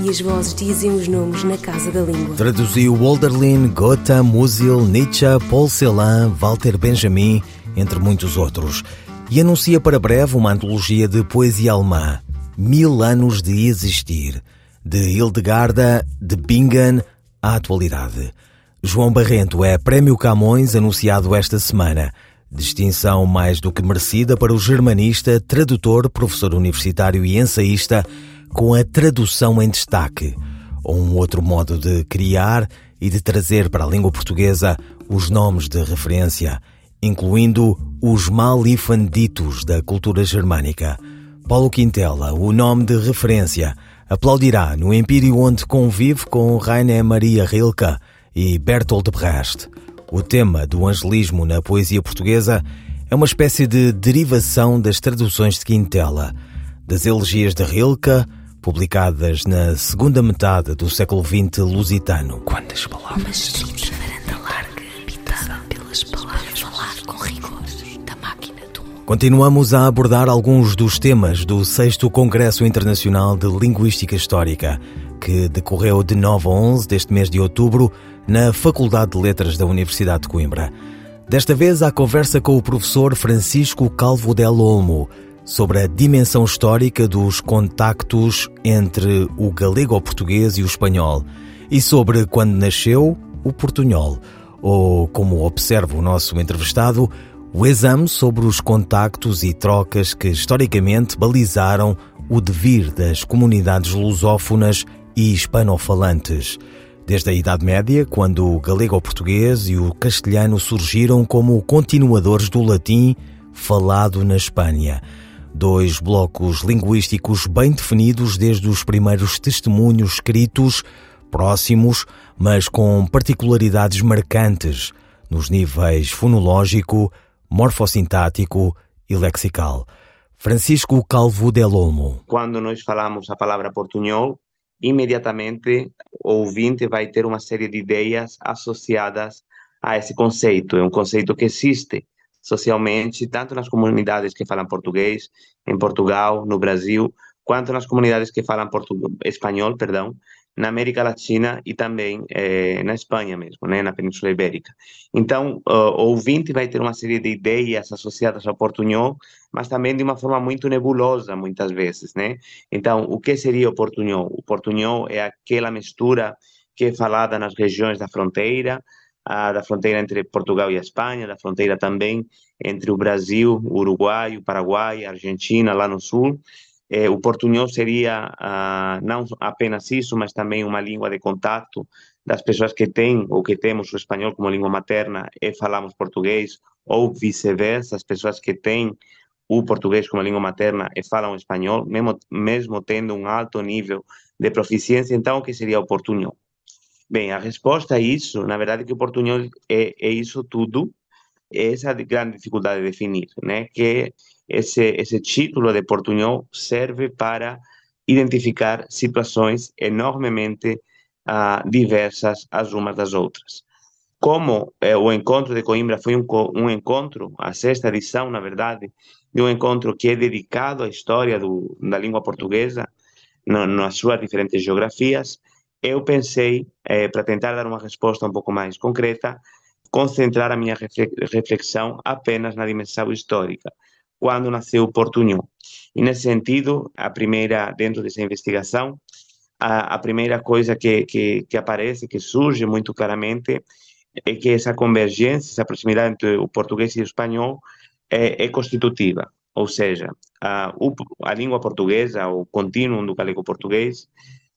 e as vozes dizem os nomes na casa da língua. Traduziu Walderlin, Goethe, Musil, Nietzsche, Paul Celan, Walter Benjamin, entre muitos outros. E anuncia para breve uma antologia de poesia alemã, Mil Anos de Existir, de Hildegarda de Bingen à atualidade. João Barrento é Prémio Camões anunciado esta semana. Distinção mais do que merecida para o germanista, tradutor, professor universitário e ensaísta com a tradução em destaque, ou um outro modo de criar e de trazer para a língua portuguesa os nomes de referência, incluindo os malifanditos da cultura germânica. Paulo Quintela, o nome de referência, aplaudirá no Empírio onde convive com Rainer Maria Rilke e Bertolt Brecht. O tema do angelismo na poesia portuguesa é uma espécie de derivação das traduções de Quintela, das elegias de Rilke, publicadas na segunda metade do século XX lusitano. Quantas palavras? varanda larga, habitada pelas palavras. Falar com rigor da máquina do mundo. Continuamos a abordar alguns dos temas do 6 Congresso Internacional de Linguística Histórica, que decorreu de 9 a 11 deste mês de outubro na Faculdade de Letras da Universidade de Coimbra. Desta vez, a conversa com o professor Francisco Calvo del Olmo, sobre a dimensão histórica dos contactos entre o galego-português e o espanhol e sobre quando nasceu o portunhol, ou, como observa o nosso entrevistado, o exame sobre os contactos e trocas que historicamente balizaram o devir das comunidades lusófonas e hispanofalantes. Desde a Idade Média, quando o galego-português e o castelhano surgiram como continuadores do latim falado na Espanha. Dois blocos linguísticos bem definidos desde os primeiros testemunhos escritos, próximos, mas com particularidades marcantes nos níveis fonológico, morfossintático e lexical. Francisco Calvo del Olmo. Quando nós falamos a palavra portunhol, imediatamente o ouvinte vai ter uma série de ideias associadas a esse conceito. É um conceito que existe socialmente, tanto nas comunidades que falam português, em Portugal, no Brasil, quanto nas comunidades que falam espanhol, perdão, na América Latina e também eh, na Espanha mesmo, né, na Península Ibérica. Então, o ouvinte vai ter uma série de ideias associadas ao portunhol, mas também de uma forma muito nebulosa, muitas vezes, né? Então, o que seria o portunhol? O portunhol é aquela mistura que é falada nas regiões da fronteira, a, da fronteira entre Portugal e Espanha, da fronteira também entre o Brasil, o Uruguai, o Paraguai, a Argentina, lá no sul. É, o portunhol seria não apenas isso, mas também uma língua de contato das pessoas que têm ou que temos o espanhol como língua materna e falamos português, ou vice-versa, as pessoas que têm o português como língua materna e falam espanhol, mesmo, mesmo tendo um alto nível de proficiência, então o que seria o portunhol? Bem, a resposta a isso, na verdade, que o portunhol é, é isso tudo, essa é a grande dificuldade de definir, né? Que esse, esse título de portunhol serve para identificar situações enormemente uh, diversas as umas das outras. Como eh, o encontro de Coimbra foi um, um encontro, a sexta edição, na verdade, de um encontro que é dedicado à história do, da língua portuguesa, no, nas suas diferentes geografias, eu pensei, eh, para tentar dar uma resposta um pouco mais concreta, concentrar a minha reflexão apenas na dimensão histórica, quando nasceu Portunhol. E nesse sentido, a primeira, dentro dessa investigação, a, a primeira coisa que, que, que, aparece, que surge muito claramente, é que essa convergência, essa proximidade entre o português e o espanhol é, é constitutiva. Ou seja, a, a língua portuguesa, o contínuo do galego-português,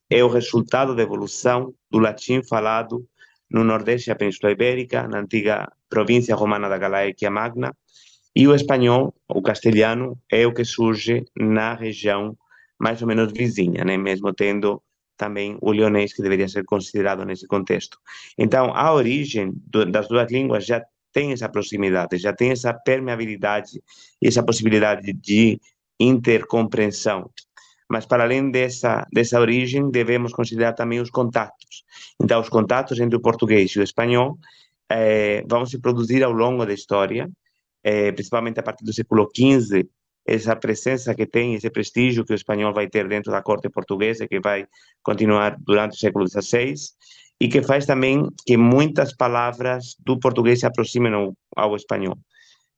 é o resultado da evolução do latim falado no Nordeste da Península Ibérica, na antiga província romana da Galáecia Magna, e o espanhol, o castelhano, é o que surge na região mais ou menos vizinha, né? mesmo tendo também o leonês, que deveria ser considerado nesse contexto. Então, a origem do, das duas línguas já tem essa proximidade, já tem essa permeabilidade essa possibilidade de intercompreensão. Mas, para além dessa, dessa origem, devemos considerar também os contatos. Então, os contatos entre o português e o espanhol eh, vão se produzir ao longo da história, eh, principalmente a partir do século XV, essa presença que tem, esse prestígio que o espanhol vai ter dentro da corte portuguesa, que vai continuar durante o século XVI, e que faz também que muitas palavras do português se aproximem ao, ao espanhol.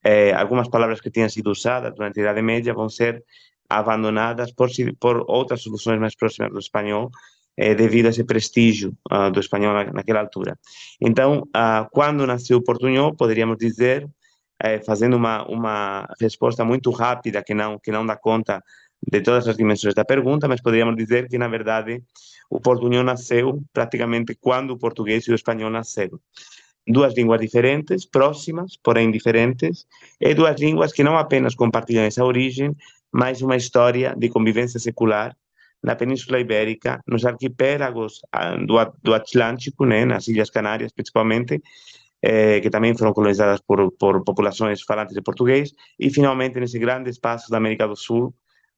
É, algumas palavras que tinham sido usadas durante a Idade Média vão ser abandonadas por, por outras soluções mais próximas do espanhol, é, devido a esse prestígio uh, do espanhol na, naquela altura. Então, uh, quando nasceu o portunhol, poderíamos dizer é, fazendo uma, uma resposta muito rápida, que não, que não dá conta de todas as dimensões da pergunta, mas poderíamos dizer que, na verdade, o portunhol nasceu praticamente quando o português e o espanhol nasceram. Duas línguas diferentes, próximas, porém diferentes, e duas línguas que não apenas compartilham essa origem, mas uma história de convivência secular na Península Ibérica, nos arquipélagos ah, do, do Atlântico, né, nas Ilhas Canárias principalmente, eh, que também foram colonizadas por, por populações falantes de português, e finalmente nesse grande espaço da América do Sul,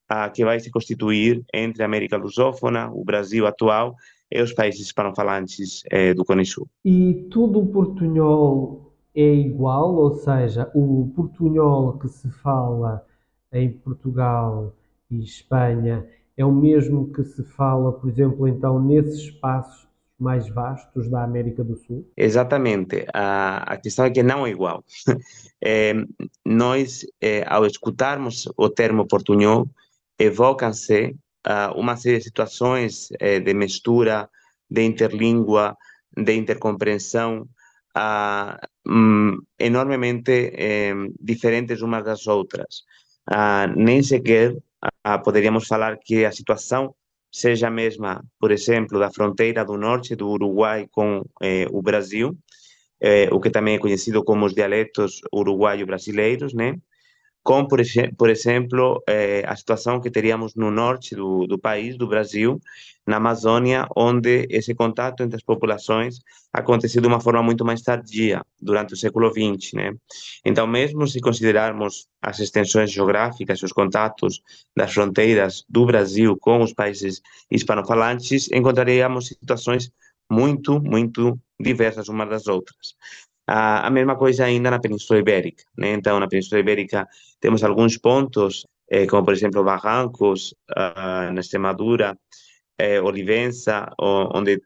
ah, que vai se constituir entre a América lusófona, o Brasil atual e os países hispanofalantes eh, do Cone Sul. E tudo o portunhol é igual, ou seja, o portunhol que se fala em Portugal e Espanha é o mesmo que se fala, por exemplo, então nesses espaços mais vastos da América do Sul? Exatamente. A, a questão é que não é igual. É, nós, é, ao escutarmos o termo portunhol, evocam-se uma série de situações é, de mistura, de interlíngua, de intercompreensão, um, enormemente é, diferentes umas das outras. Nem sequer poderíamos falar que a situação seja a mesma, por exemplo, da fronteira do norte do Uruguai com eh, o Brasil, eh, o que também é conhecido como os dialetos uruguaio-brasileiros, né? Com, por, por exemplo, eh, a situação que teríamos no norte do, do país, do Brasil, na Amazônia, onde esse contato entre as populações aconteceu de uma forma muito mais tardia, durante o século XX. Né? Então, mesmo se considerarmos as extensões geográficas, os contatos das fronteiras do Brasil com os países hispanofalantes, encontraríamos situações muito, muito diversas umas das outras. A, a mesma coisa ainda na Península Ibérica. Né? Então, na Península Ibérica temos alguns pontos, eh, como por exemplo Barrancos, uh, na Extremadura, eh, Olivença, onde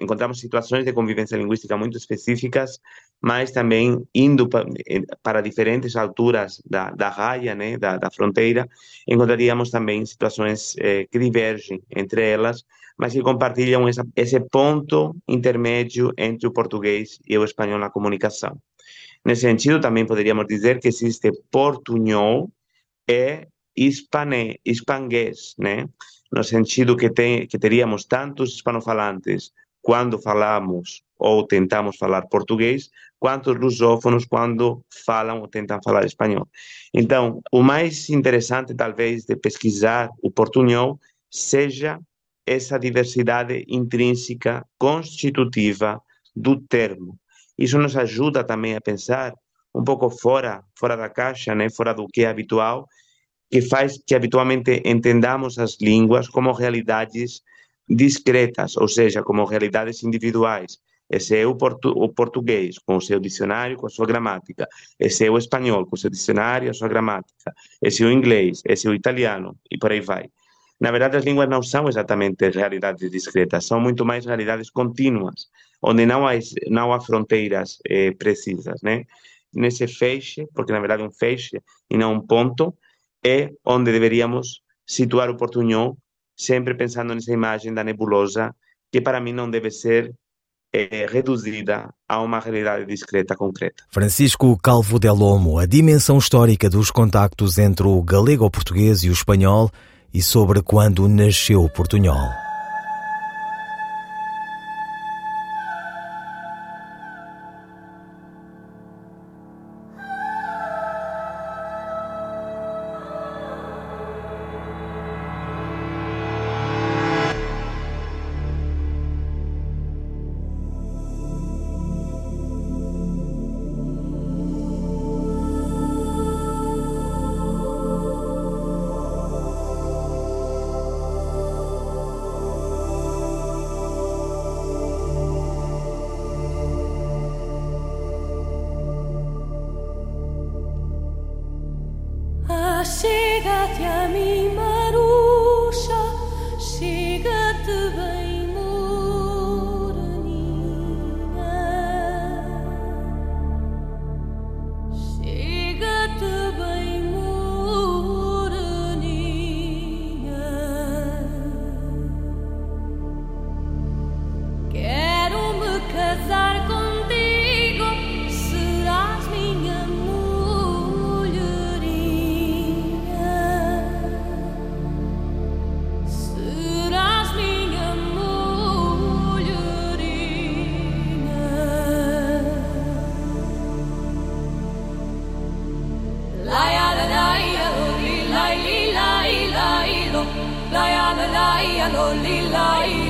encontramos situações de convivência linguística muito específicas, mas também indo eh, para diferentes alturas da, da raia, né, da, da fronteira, encontraríamos também situações eh, que divergem entre elas, mas que compartilham essa, esse ponto intermédio entre o português e o espanhol na comunicação. Nesse sentido, também poderíamos dizer que existe portunhol e hispane, hispanguês, né? no sentido que, tem, que teríamos tantos hispanofalantes quando falamos ou tentamos falar português, quanto lusófonos quando falam ou tentam falar espanhol. Então, o mais interessante, talvez, de pesquisar o portunhol seja essa diversidade intrínseca constitutiva do termo. Isso nos ajuda também a pensar um pouco fora, fora da caixa, né? fora do que é habitual, que faz que habitualmente entendamos as línguas como realidades discretas, ou seja, como realidades individuais. Esse é o, portu o português, com o seu dicionário, com a sua gramática. Esse é o espanhol, com o seu dicionário, a sua gramática. Esse é o inglês, esse é o italiano, e por aí vai. Na verdade, as línguas não são exatamente realidades discretas, são muito mais realidades contínuas, onde não há, não há fronteiras eh, precisas, né? Nesse feixe, porque na verdade é um feixe e não um ponto, é onde deveríamos situar o portunhol, sempre pensando nessa imagem da nebulosa, que para mim não deve ser é reduzida a uma realidade discreta concreta. Francisco Calvo Del Lomo, a dimensão histórica dos contactos entre o galego-português e o espanhol e sobre quando nasceu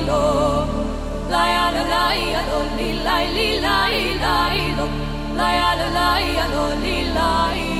lo la ya la la ya lo li la li la la lo. La ya la la ya lo li la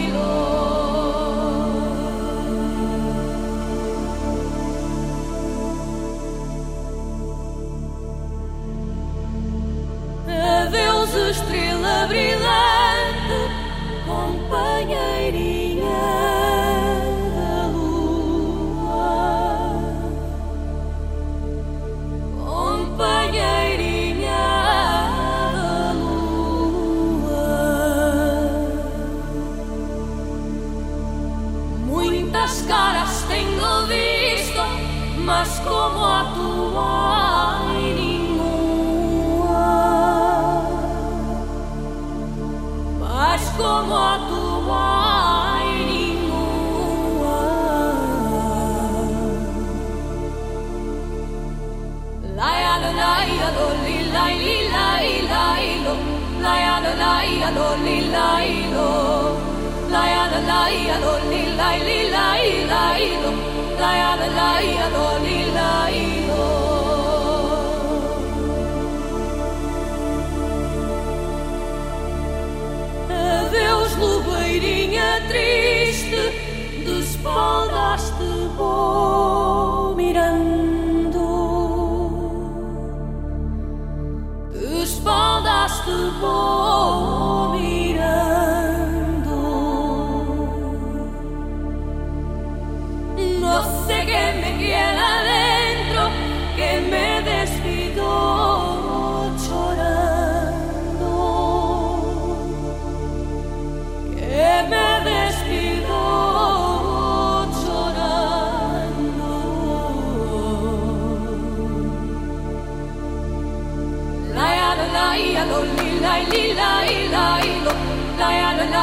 como a tu Laia lo laia lo li lai li lai lai lo Laia lo laia lo li lai lo Laia lo laia triste, de espaldas te vou mirando. De espaldas te vou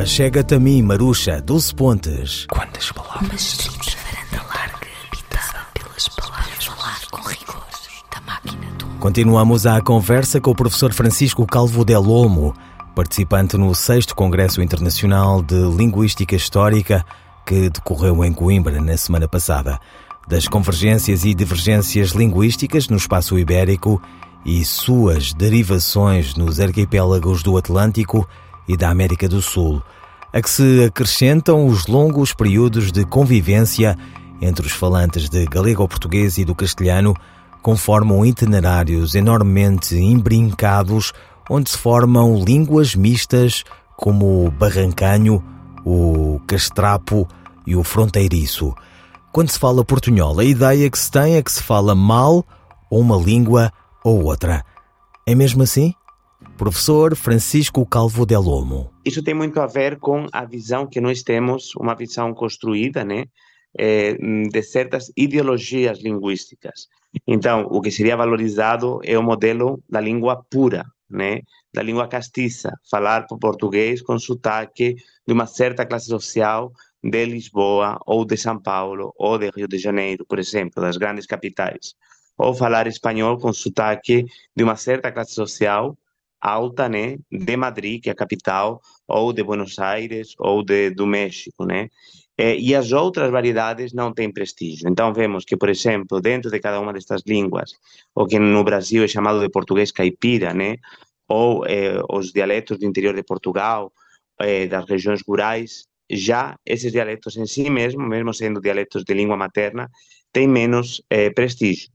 Achega-te a mim, Maruxa, Dulce Pontes. Quantas palavras? Uma varanda larga, habitada pelas palavras. Falar com rigor da máquina do Continuamos a conversa com o professor Francisco Calvo Del Olmo, participante no 6 Congresso Internacional de Linguística Histórica que decorreu em Coimbra na semana passada. Das convergências e divergências linguísticas no espaço ibérico e suas derivações nos arquipélagos do Atlântico e da América do Sul, a que se acrescentam os longos períodos de convivência entre os falantes de galego-português e do castelhano, conformam itinerários enormemente embrincados onde se formam línguas mistas como o barrancanho, o castrapo e o fronteiriço. Quando se fala portunhol, a ideia que se tem é que se fala mal ou uma língua ou outra. É mesmo assim? Professor Francisco Calvo Del Olmo. Isso tem muito a ver com a visão que nós temos, uma visão construída, né, eh, de certas ideologias linguísticas. Então, o que seria valorizado é o modelo da língua pura, né, da língua castiça, falar português com sotaque de uma certa classe social de Lisboa ou de São Paulo ou de Rio de Janeiro, por exemplo, das grandes capitais. Ou falar espanhol com sotaque de uma certa classe social alta, né, de Madrid, que é a capital, ou de Buenos Aires, ou de, do México, né? É, e as outras variedades não têm prestígio. Então vemos que, por exemplo, dentro de cada uma destas línguas, o que no Brasil é chamado de português caipira, né? ou é, os dialetos do interior de Portugal, é, das regiões rurais, já esses dialetos em si mesmo, mesmo sendo dialetos de língua materna, têm menos prestígio.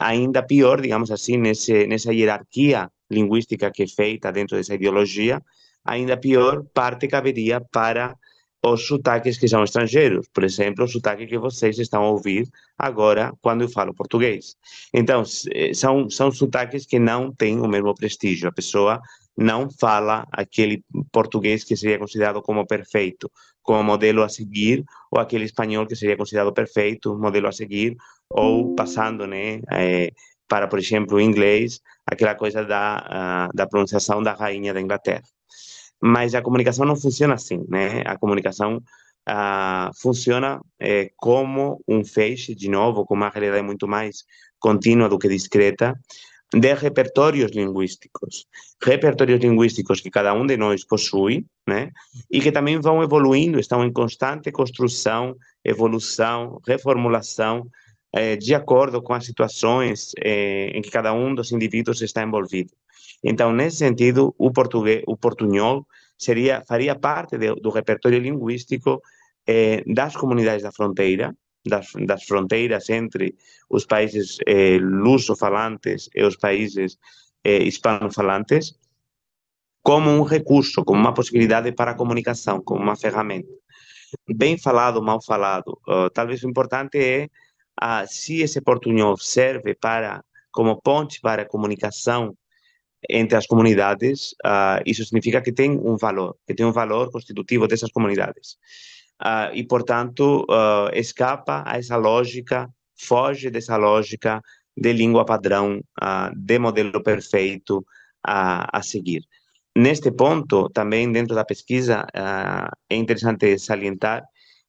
Ainda pior, digamos assim, nesse, nessa hierarquia linguística que é feita dentro dessa ideologia, ainda pior parte caberia para os sotaques que são estrangeiros, por exemplo, o sotaque que vocês estão a ouvir agora quando eu falo português. Então, eh, são, são sotaques que não têm o mesmo prestígio. A pessoa não fala aquele português que seria considerado como perfeito, como modelo a seguir, ou aquele espanhol que seria considerado perfeito, modelo a seguir, ou passando né, é, para, por exemplo, o inglês, aquela coisa da, uh, da pronunciação da rainha da Inglaterra. Mas a comunicação não funciona assim, né? A comunicação uh, funciona é, como um feixe, de novo, com uma realidade muito mais contínua do que discreta, de repertórios linguísticos. Repertórios linguísticos que cada um de nós possui, né? E que também vão evoluindo, estão em constante construção, evolução, reformulação, eh, de acordo com as situações eh, em que cada um dos indivíduos está envolvido. Então, nesse sentido, o português, o portunhol seria faria parte de, do repertório linguístico eh, das comunidades da fronteira, das, das, fronteiras entre os países eh, luso-falantes e os países eh, hispano-falantes, como um recurso, como uma possibilidade para a comunicação, como uma ferramenta. Bem falado, mal falado. Uh, talvez o importante é uh, se esse portunhol serve para como ponte para a comunicação entre as comunidades, uh, isso significa que tem um valor, que tem um valor constitutivo dessas comunidades. Uh, e, portanto, uh, escapa a essa lógica, foge dessa lógica de língua padrão, de modelo perfeito a, a seguir. Neste ponto, também dentro da pesquisa, é interessante salientar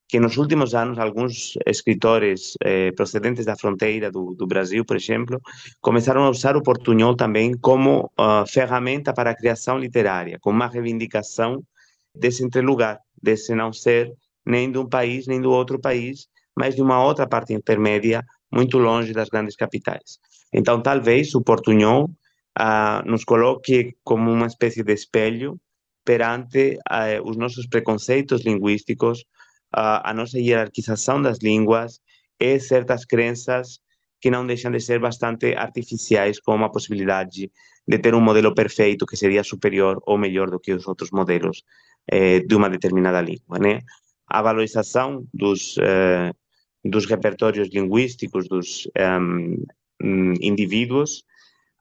que nos últimos anos alguns escritores eh, procedentes da fronteira do, do, Brasil, por exemplo, começaram a usar o portunhol também como uh, ferramenta para a criação literária, como uma reivindicação desse entrelugar, desse não ser nem de um país nem do outro país, mas de uma outra parte intermédia, muito longe das grandes capitais. Então, talvez o portunhol uh, nos coloque como uma espécie de espelho perante uh, os nossos preconceitos linguísticos, a, nossa hierarquização das línguas e certas crenças que não deixam de ser bastante artificiais, como a possibilidade de ter um modelo perfeito que seria superior ou melhor do que os outros modelos eh, de uma determinada língua, né? A valorização dos eh, dos repertórios linguísticos dos indivíduos,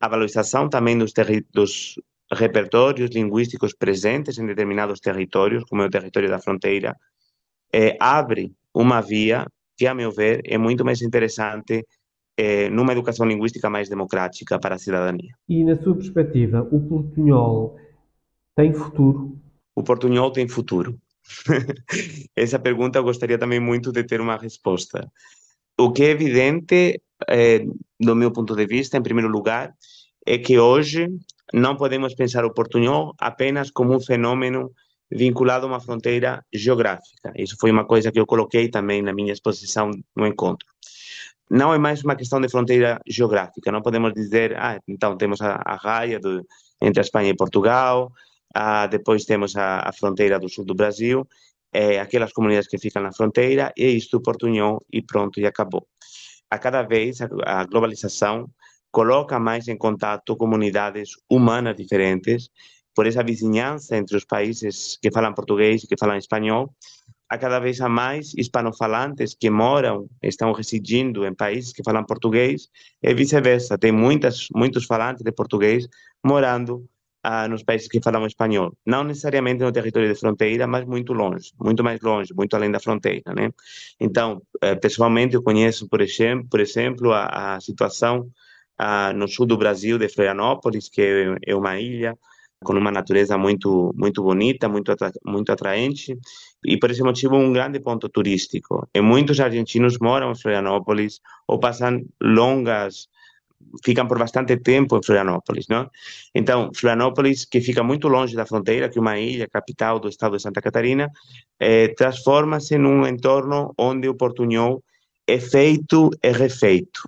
a valorização também dos, dos repertórios linguísticos presentes em determinados territórios, como é o território da fronteira, é, abre uma via que, a meu ver, é muito mais interessante é, numa educação linguística mais democrática para a cidadania. E, na sua perspectiva, o portunhol tem futuro? O portunhol tem futuro. Essa pergunta eu gostaria também muito de ter uma resposta. O que é evidente, é, do meu ponto de vista, em primeiro lugar, é que hoje não podemos pensar o portunhol apenas como um fenômeno vinculado a uma fronteira geográfica. Isso foi uma coisa que eu coloquei também na minha exposição no encontro. Não é mais uma questão de fronteira geográfica. Não podemos dizer, ah, então temos a, a raia do, entre a Espanha e Portugal, ah, depois temos a, a, fronteira do sul do Brasil, é, aquelas comunidades que ficam na fronteira, e isto Portunhol e pronto, e acabou. A cada vez a, a globalização coloca mais em contato comunidades humanas diferentes por essa vizinhança entre os países que falam português e que falam espanhol, há cada vez mais hispanofalantes que moram, estão residindo em países que falam português e vice-versa. Tem muitas, muitos falantes de português morando ah, nos países que falam espanhol. Não necessariamente no território de fronteira, mas muito longe, muito mais longe, muito além da fronteira, né? Então, eh, pessoalmente, eu conheço, por exemplo, por exemplo a, a situação ah, no sul do Brasil, de Florianópolis, que é, é uma ilha, com uma natureza muito muito bonita, muito muito atraente e por esse motivo um grande ponto turístico. E muitos argentinos moram em Florianópolis ou passam longas ficam por bastante tempo em Florianópolis, não? Então, Florianópolis, que fica muito longe da fronteira, que é uma ilha capital do estado de Santa Catarina, eh, transforma-se num entorno onde o portunhol é feito e refeito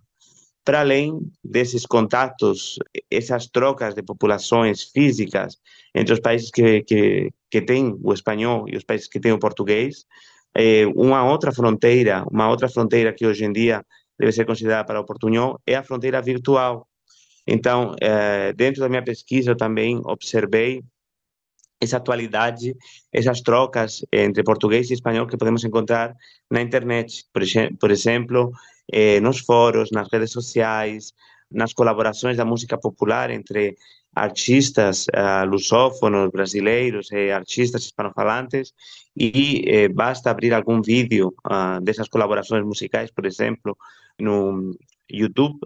para além desses contatos, essas trocas de populações físicas entre os países que, que, que têm o espanhol e os países que têm o português, é, uma outra fronteira, uma outra fronteira que hoje em dia deve ser considerada para o portunhol é a fronteira virtual. Então, é, dentro da minha pesquisa, eu também observei essa atualidade, essas trocas entre português e espanhol que podemos encontrar na internet, por, por exemplo, eh, nos fóruns, nas redes sociais, nas colaborações da música popular entre artistas uh, lusófonos brasileiros e artistas hispanofalantes e eh, basta abrir algum vídeo uh, dessas colaborações musicais, por exemplo, no YouTube,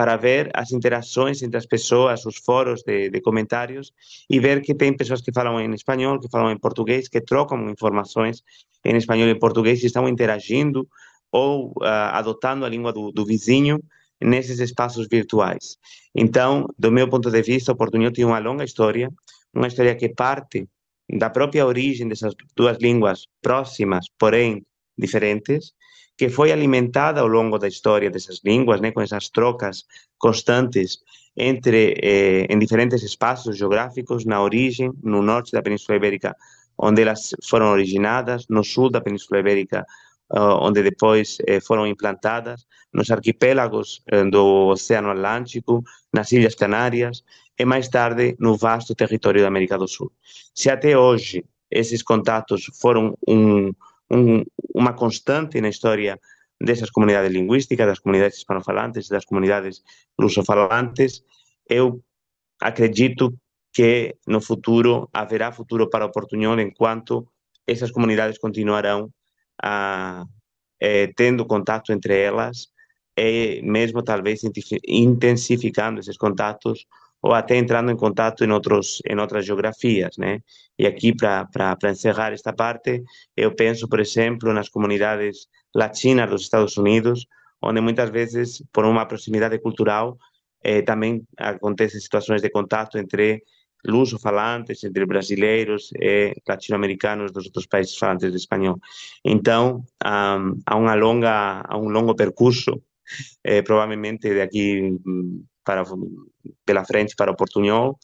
para ver as interações entre as pessoas, os fóruns de, de comentários e ver que tem pessoas que falam em espanhol, que falam em português, que trocam informações em espanhol e português e estão interagindo ou uh, adotando a língua do, do vizinho nesses espaços virtuais. Então, do meu ponto de vista, o portunhol tem uma longa história, uma história que parte da própria origem dessas duas línguas próximas, porém diferentes, que foi alimentada ao longo da história dessas línguas, né, com essas trocas constantes entre eh, em diferentes espaços geográficos, na origem, no norte da Península Ibérica, onde elas foram originadas, no sul da Península Ibérica, uh, onde depois eh, foram implantadas, nos arquipélagos eh, do Oceano Atlântico, nas Ilhas Canárias e mais tarde no vasto território da América do Sul. Se até hoje esses contatos foram um, um, uma constante na história dessas comunidades linguísticas, das comunidades hispanofalantes, das comunidades lusofalantes, eu acredito que no futuro haverá futuro para o portunhol enquanto essas comunidades continuarão a, eh, tendo contato entre elas e mesmo talvez intensificando esses contatos ou até entrando em contato em outros em outras geografias, né? E aqui para encerrar esta parte, eu penso, por exemplo, nas comunidades latinas dos Estados Unidos, onde muitas vezes por uma proximidade cultural eh, também acontecem situações de contato entre luso-falantes, entre brasileiros e latino-americanos dos outros países falantes de espanhol. Então, um, há uma longa, há um longo percurso, eh, provavelmente daqui para pela frente para o portunhol,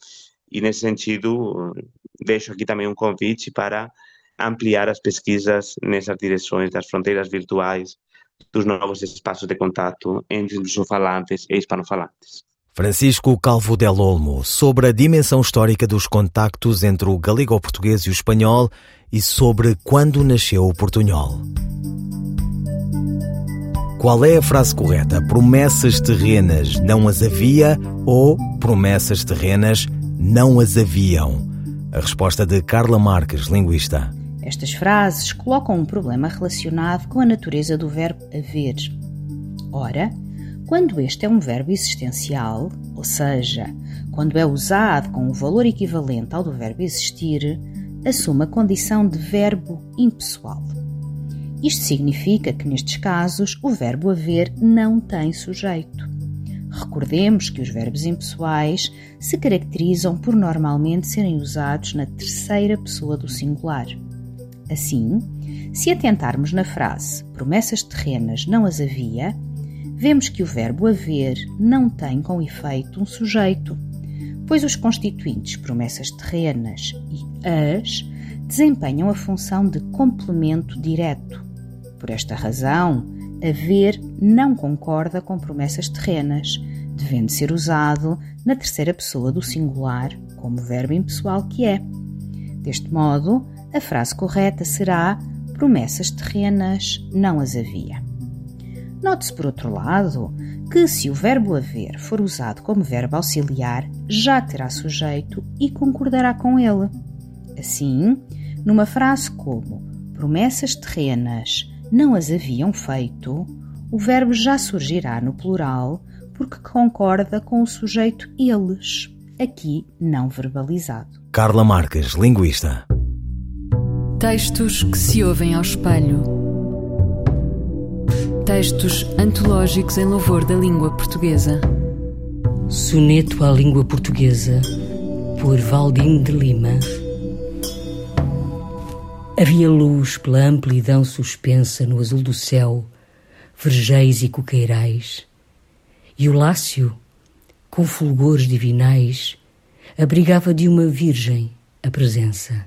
e nesse sentido deixo aqui também um convite para ampliar as pesquisas nessas direções das fronteiras virtuais, dos novos espaços de contato entre luso-falantes e hispanofalantes. Francisco Calvo del Olmo, sobre a dimensão histórica dos contactos entre o galego-português e o espanhol e sobre quando nasceu o portunhol. Qual é a frase correta? Promessas terrenas não as havia ou promessas terrenas não as haviam? A resposta de Carla Marques, linguista. Estas frases colocam um problema relacionado com a natureza do verbo haver. Ora, quando este é um verbo existencial, ou seja, quando é usado com o um valor equivalente ao do verbo existir, assume a condição de verbo impessoal. Isto significa que, nestes casos, o verbo haver não tem sujeito. Recordemos que os verbos impessoais se caracterizam por normalmente serem usados na terceira pessoa do singular. Assim, se atentarmos na frase promessas terrenas não as havia, vemos que o verbo haver não tem com efeito um sujeito, pois os constituintes promessas terrenas e as desempenham a função de complemento direto. Por esta razão, haver não concorda com promessas terrenas, devendo ser usado na terceira pessoa do singular, como verbo impessoal que é. Deste modo, a frase correta será promessas terrenas não as havia. Note-se, por outro lado, que se o verbo haver for usado como verbo auxiliar, já terá sujeito e concordará com ele. Assim, numa frase como promessas terrenas não as haviam feito, o verbo já surgirá no plural porque concorda com o sujeito eles, aqui não verbalizado. Carla Marques, linguista. Textos que se ouvem ao espelho Textos antológicos em louvor da língua portuguesa. Soneto à língua portuguesa, por Valdim de Lima. Havia luz pela amplidão suspensa no azul do céu, vergeis e coqueirais, e o lácio, com fulgores divinais, abrigava de uma virgem a presença.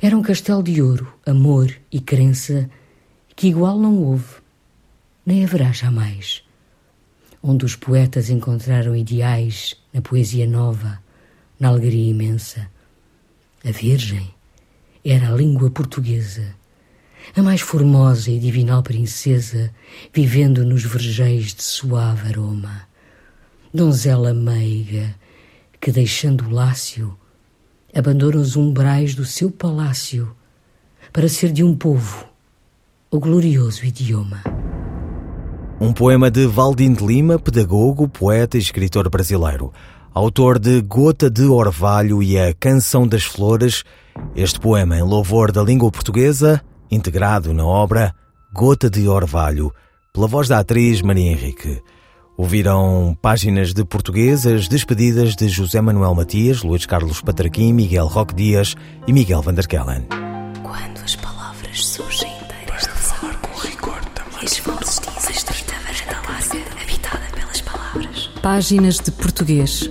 Era um castelo de ouro, amor e crença que igual não houve nem haverá jamais. Onde os poetas encontraram ideais na poesia nova, na alegria imensa. a Virgem, era a língua portuguesa, a mais formosa e divinal princesa vivendo nos vergéis de suave aroma. Donzela meiga, que deixando o lácio, abandona os umbrais do seu palácio para ser de um povo o glorioso idioma. Um poema de Valdim de Lima, pedagogo, poeta e escritor brasileiro. Autor de Gota de Orvalho e a Canção das Flores, este poema em louvor da língua portuguesa, integrado na obra Gota de Orvalho, pela voz da atriz Maria Henrique. Ouviram páginas de portuguesas despedidas de José Manuel Matias, Luís Carlos Patraquim, Miguel Roque Dias e Miguel Vanderkellen. Quando as palavras surgem inteiras de falar com rigor também. E larga, habitada pelas palavras. Páginas de Português.